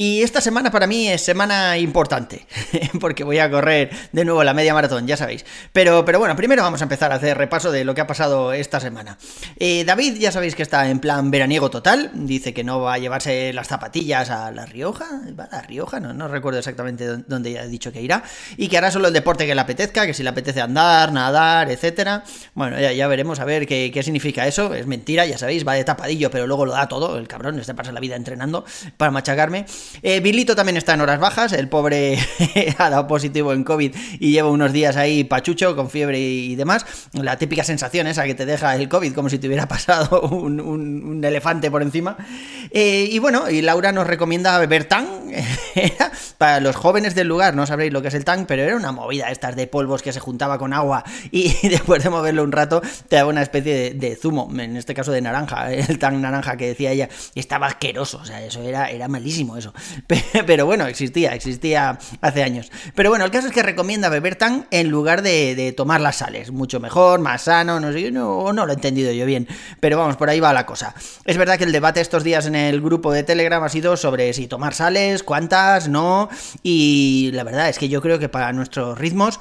Y esta semana para mí es semana importante, porque voy a correr de nuevo la media maratón, ya sabéis. Pero, pero bueno, primero vamos a empezar a hacer repaso de lo que ha pasado esta semana. Eh, David ya sabéis que está en plan veraniego total, dice que no va a llevarse las zapatillas a La Rioja, ¿va a La Rioja? No, no recuerdo exactamente dónde ya ha dicho que irá, y que hará solo el deporte que le apetezca, que si le apetece andar, nadar, etcétera. Bueno, ya, ya veremos a ver qué, qué significa eso, es mentira, ya sabéis, va de tapadillo, pero luego lo da todo, el cabrón, este pasa la vida entrenando para machacarme. Eh, Bilito también está en horas bajas, el pobre ha dado positivo en COVID y lleva unos días ahí pachucho, con fiebre y demás. La típica sensación esa que te deja el COVID, como si te hubiera pasado un, elefante por encima. Eh, y bueno, y Laura nos recomienda beber tan. Para los jóvenes del lugar, no sabréis lo que es el tan, pero era una movida estas de polvos que se juntaba con agua y después de moverlo un rato te daba una especie de, de zumo, en este caso de naranja, el tan naranja que decía ella, estaba asqueroso, o sea, eso era, era malísimo eso. Pe- Pero bueno, existía, existía hace años. Pero bueno, el caso es que recomienda beber tan en lugar de, de tomar las sales, mucho mejor, más sano, no sé, no, no lo he entendido yo bien, pero vamos, por ahí va la cosa. Es verdad que el debate estos días en el grupo de Telegram ha sido sobre si tomar sales, cuántas, no, y la verdad es que yo creo que para nuestros ritmos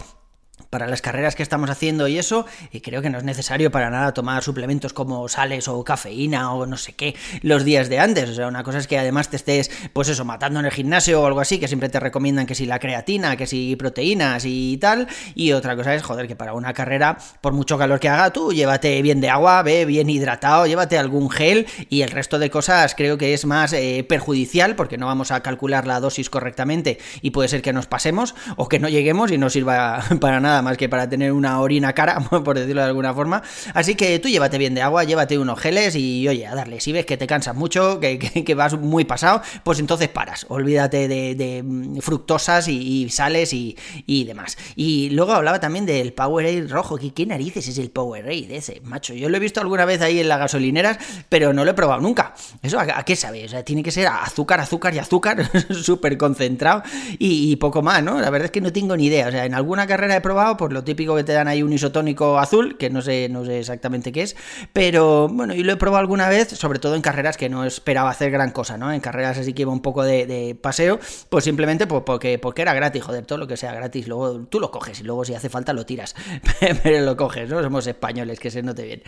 para las carreras que estamos haciendo y eso, y creo que no es necesario para nada tomar suplementos como sales o cafeína o no sé qué los días de antes. O sea, una cosa es que además te estés, pues eso, matando en el gimnasio o algo así, que siempre te recomiendan que si la creatina, que si proteínas y tal. Y otra cosa es, joder, que para una carrera, por mucho calor que haga, tú llévate bien de agua, ve bien hidratado, llévate algún gel y el resto de cosas creo que es más eh, perjudicial porque no vamos a calcular la dosis correctamente y puede ser que nos pasemos o que no lleguemos y no sirva para nada más que para tener una orina cara, por decirlo de alguna forma. Así que tú llévate bien de agua, llévate unos geles y oye, a darle. Si ves que te cansas mucho, que, vas muy pasado, pues entonces paras. Olvídate de, mm, fructosas y, sales y, y demás. Y luego hablaba también del Powerade rojo. ¿Qué, narices es el Powerade ese, macho? Yo lo he visto alguna vez ahí en las gasolineras, pero no lo he probado nunca. ¿Eso a, a qué sabe? O sea, tiene que ser azúcar, azúcar y azúcar, súper concentrado y, y poco más, ¿no? La verdad es que no tengo ni idea. O sea, en alguna carrera he probado, pues lo típico que te dan ahí un isotónico azul, que no sé, no sé exactamente qué es, pero bueno, y lo he probado alguna vez, sobre todo en carreras que no esperaba hacer gran cosa, ¿no? En carreras así que iba un poco de, paseo, pues simplemente pues, porque, porque era gratis, joder, todo lo que sea gratis, luego tú lo coges y luego si hace falta lo tiras, pero lo coges, ¿no? Somos españoles, que se note bien.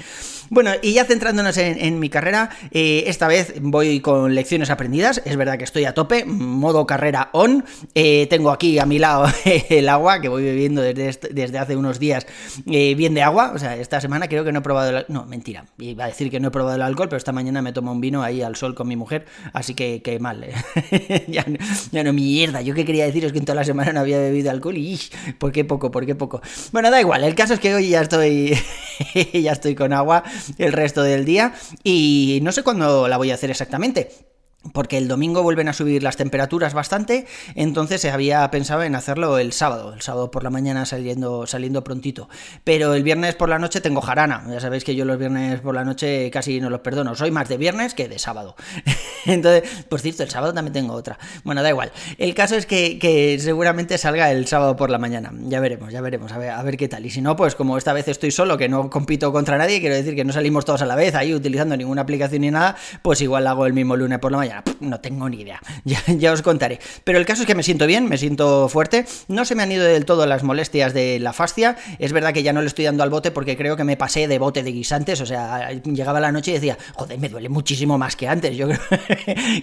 Bueno, y ya centrándonos en, mi carrera, eh, esta vez voy con lecciones aprendidas, es verdad que estoy a tope, modo carrera on, eh, tengo aquí a mi lado el agua que voy bebiendo desde, desde hace unos días eh, bien de agua, o sea, esta semana creo que no he probado el... No, mentira, iba a decir que no he probado el alcohol, pero esta mañana me tomo un vino ahí al sol con mi mujer, así que, que mal, eh. ya, no, mierda, yo que quería deciros que en toda la semana no había bebido alcohol y ish, ¿por qué poco, por qué poco? Bueno, da igual, el caso es que hoy ya estoy, ya estoy con agua el resto del día y no sé cuándo la voy a hacer exactamente. Porque el domingo vuelven a subir las temperaturas bastante, entonces se había pensado en hacerlo el sábado, el sábado por la mañana saliendo, saliendo prontito. Pero el viernes por la noche tengo jarana, ya sabéis que yo los viernes por la noche casi no los perdono, soy más de viernes que de sábado. Entonces, por cierto, el sábado también tengo otra. Bueno, da igual. El caso es que, que seguramente salga el sábado por la mañana. Ya veremos, ya veremos, a ver, a ver qué tal. Y si no, pues como esta vez estoy solo, que no compito contra nadie, quiero decir que no salimos todos a la vez ahí utilizando ninguna aplicación ni nada, pues igual hago el mismo lunes por la mañana. No tengo ni idea, ya, os contaré. Pero el caso es que me siento bien, me siento fuerte. No se me han ido del todo las molestias de la fascia. Es verdad que ya no le estoy dando al bote porque creo que me pasé de bote de guisantes. O sea, llegaba la noche y decía, joder, me duele muchísimo más que antes. Yo creo,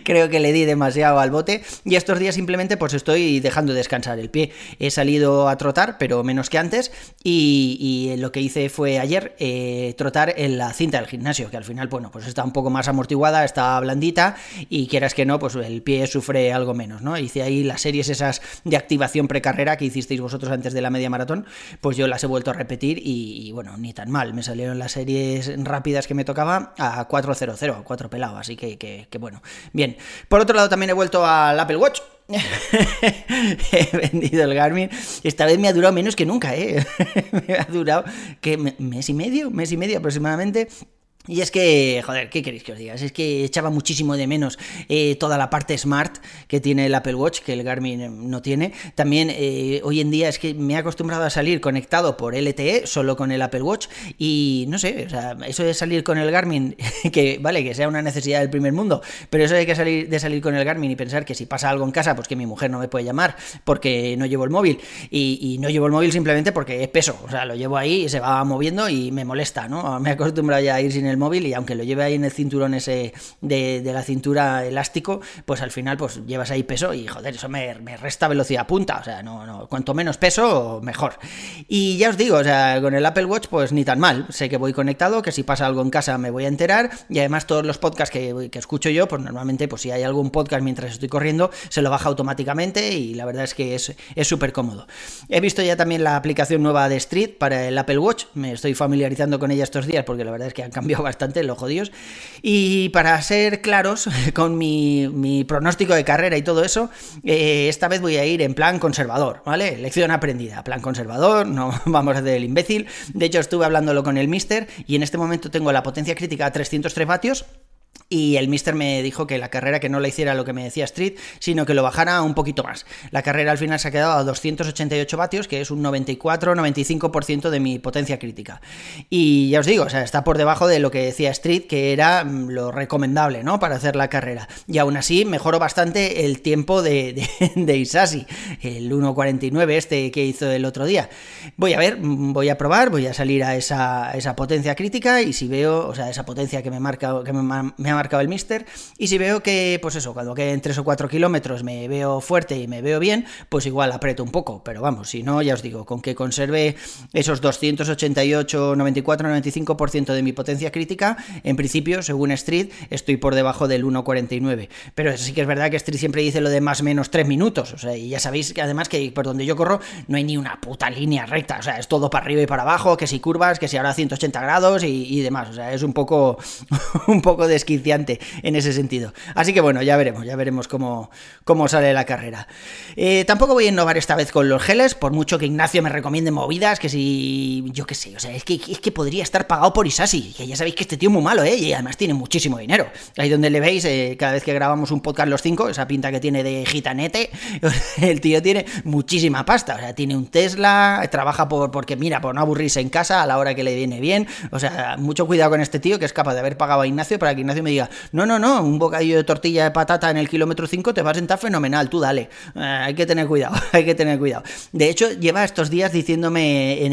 creo que le di demasiado al bote. Y estos días simplemente pues estoy dejando descansar el pie. He salido a trotar, pero menos que antes. Y, lo que hice fue ayer eh, trotar en la cinta del gimnasio, que al final, bueno, pues está un poco más amortiguada, está blandita. Y quieras que no, pues el pie sufre algo menos, ¿no? Hice ahí las series esas de activación precarrera que hicisteis vosotros antes de la media maratón, pues yo las he vuelto a repetir y, bueno, ni tan mal, me salieron las series rápidas que me tocaba a 400, a 4 pelado, así que, que, que bueno, bien. Por otro lado también he vuelto al Apple Watch, he vendido el Garmin. Esta vez me ha durado menos que nunca, ¿eh? me ha durado que mes y medio, mes y medio aproximadamente. Y es que, joder, ¿qué queréis que os diga? Es que echaba muchísimo de menos eh, toda la parte smart que tiene el Apple Watch, que el Garmin no tiene. También eh, hoy en día es que me he acostumbrado a salir conectado por LTE, solo con el Apple Watch. Y no sé, o sea, eso de salir con el Garmin, que vale, que sea una necesidad del primer mundo, pero eso de que salir, de salir con el Garmin y pensar que si pasa algo en casa, pues que mi mujer no me puede llamar porque no llevo el móvil. Y, y no llevo el móvil simplemente porque es peso. O sea, lo llevo ahí se va moviendo y me molesta, ¿no? Me he acostumbrado ya a ir sin el móvil y aunque lo lleve ahí en el cinturón ese de, la cintura elástico, pues al final pues llevas ahí peso y joder, eso me, resta velocidad punta, o sea, no, no, cuanto menos peso, mejor. Y ya os digo, o sea, con el Apple Watch pues ni tan mal, sé que voy conectado, que si pasa algo en casa me voy a enterar y además todos los podcasts que, escucho yo, pues normalmente pues si hay algún podcast mientras estoy corriendo, se lo baja automáticamente y la verdad es que es súper cómodo. He visto ya también la aplicación nueva de Street para el Apple Watch, me estoy familiarizando con ella estos días porque la verdad es que han cambiado bastante los jodidos. Y para ser claros con mi, pronóstico de carrera y todo eso, eh, esta vez voy a ir en plan conservador, ¿vale? Lección aprendida, plan conservador, no vamos a hacer el imbécil. De hecho, estuve hablándolo con el Mister y en este momento tengo la potencia crítica a 303 vatios y el mister me dijo que la carrera que no la hiciera lo que me decía Street, sino que lo bajara un poquito más. La carrera al final se ha quedado a 288 vatios, que es un 94-95% de mi potencia crítica. Y ya os digo, o sea, está por debajo de lo que decía Street, que era mm, lo recomendable, ¿no? Para hacer la carrera. Y aún así mejoró bastante el tiempo de, de, Isasi, el 1.49 este que hizo el otro día. Voy a ver, mm, voy a probar, voy a salir a esa, esa potencia crítica y si veo, o sea, esa potencia que me marca, que me, me marcado el mister. Y si veo que, pues eso, cuando queden 3 o 4 kilómetros me veo fuerte y me veo bien, pues igual aprieto un poco. Pero vamos, si no, ya os digo, con que conserve esos 288, 94, 95% de mi potencia crítica, en principio, según Street, estoy por debajo del 1.49. Pero sí que es verdad que Street siempre dice lo de más o menos 3 minutos. O sea, y ya sabéis que además que por donde yo corro no hay ni una puta línea recta. O sea, es todo para arriba y para abajo, que si curvas, que si ahora 180 grados y, demás. O sea, es un poco, un poco en ese sentido. Así que bueno, ya veremos, ya veremos cómo, cómo sale la carrera. Eh, tampoco voy a innovar esta vez con los geles, por mucho que Ignacio me recomiende movidas, que si, yo qué sé, o sea, es que, es que podría estar pagado por Isasi, que ya sabéis que este tío es muy malo, ¿eh? Y además tiene muchísimo dinero. Ahí donde le veis, eh, cada vez que grabamos un podcast los cinco, esa pinta que tiene de gitanete, el tío tiene muchísima pasta, o sea, tiene un Tesla, trabaja por, porque mira, por no aburrirse en casa a la hora que le viene bien, o sea, mucho cuidado con este tío que es capaz de haber pagado a Ignacio para que Ignacio me no, no, no, un bocadillo de tortilla de patata en el kilómetro 5 te va a sentar fenomenal, tú dale. Eh, hay que tener cuidado, hay que tener cuidado. De hecho, lleva estos días diciéndome en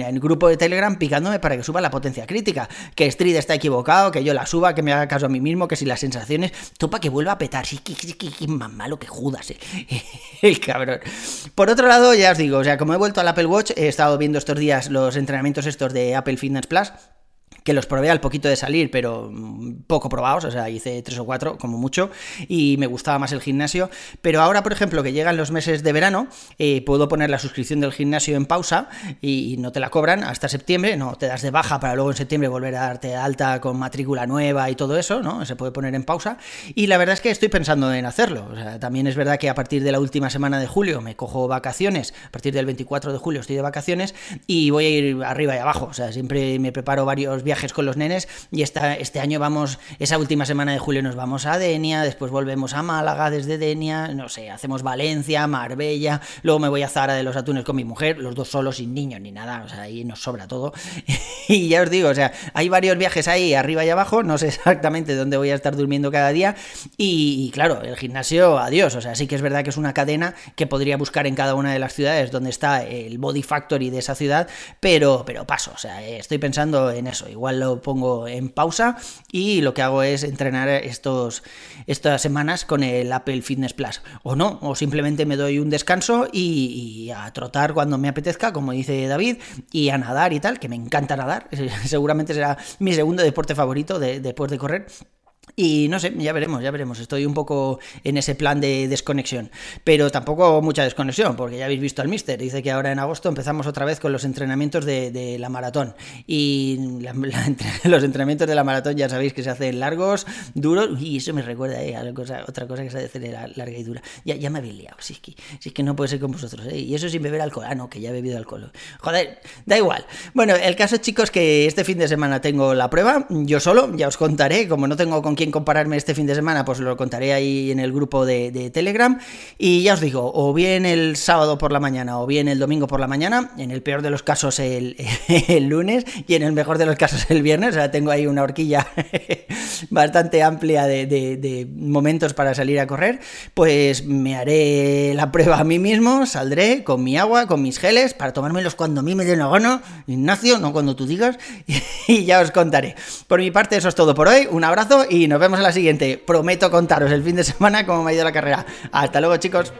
el, grupo de Telegram, picándome para que suba la potencia crítica, que Street está equivocado, que yo la suba, que me haga caso a mí mismo, que si las sensaciones, topa que vuelva a petar. Sí, que, que, más malo que Judas, eh. el cabrón. Por otro lado, ya os digo, o sea, como he vuelto al Apple Watch, he estado viendo estos días los entrenamientos estos de Apple Fitness Plus que los probé al poquito de salir, pero poco probados, o sea, hice tres o cuatro como mucho, y me gustaba más el gimnasio. Pero ahora, por ejemplo, que llegan los meses de verano, eh, puedo poner la suscripción del gimnasio en pausa y, no te la cobran hasta septiembre, no te das de baja para luego en septiembre volver a darte alta con matrícula nueva y todo eso, ¿no? Se puede poner en pausa. Y la verdad es que estoy pensando en hacerlo. O sea, también es verdad que a partir de la última semana de julio me cojo vacaciones, a partir del 24 de julio estoy de vacaciones y voy a ir arriba y abajo. O sea, siempre me preparo varios viajes con los nenes y esta, este año vamos, esa última semana de julio nos vamos a Denia, después volvemos a Málaga desde Denia, no sé, hacemos Valencia, Marbella, luego me voy a Zara de los Atunes con mi mujer, los dos solos sin niños ni nada, o sea, ahí nos sobra todo. y ya os digo, o sea, hay varios viajes ahí arriba y abajo, no sé exactamente dónde voy a estar durmiendo cada día y, claro, el gimnasio, adiós, o sea, sí que es verdad que es una cadena que podría buscar en cada una de las ciudades donde está el Body Factory de esa ciudad, pero, pero paso, o sea, estoy pensando en eso, igual igual lo pongo en pausa y lo que hago es entrenar estos, estas semanas con el Apple Fitness Plus. O no, o simplemente me doy un descanso y, a trotar cuando me apetezca, como dice David, y a nadar y tal, que me encanta nadar. Seguramente será mi segundo deporte favorito después de correr. Y no sé, ya veremos, ya veremos. Estoy un poco en ese plan de desconexión. Pero tampoco mucha desconexión, porque ya habéis visto al Mister. Dice que ahora en agosto empezamos otra vez con los entrenamientos de, la maratón. Y los entrenamientos de la maratón ya sabéis que se hacen largos, duros. Y eso me recuerda eh, a otra cosa que se hace larga y dura. Ya, ya me habéis liado. Si es, que, si es que no puede ser con vosotros. Eh. Y eso sin beber alcohol. Ah, no, que ya he bebido alcohol. Joder, da igual. Bueno, el caso, chicos, que este fin de semana tengo la prueba. Yo solo, ya os contaré. Como no tengo con quién compararme este fin de semana, pues lo contaré ahí en el grupo de, Telegram. Y ya os digo, o bien el sábado por la mañana o bien el domingo por la mañana, en el peor de los casos el, lunes y en el mejor de los casos el viernes. O sea, tengo ahí una horquilla bastante amplia de, momentos para salir a correr. Pues me haré la prueba a mí mismo, saldré con mi agua, con mis geles, para tomármelos cuando a mí me den la Ignacio, no cuando tú digas, y ya os contaré. Por mi parte, eso es todo por hoy. Un abrazo y nos vemos en la siguiente. Prometo contaros el fin de semana cómo me ha ido la carrera. Hasta luego, chicos.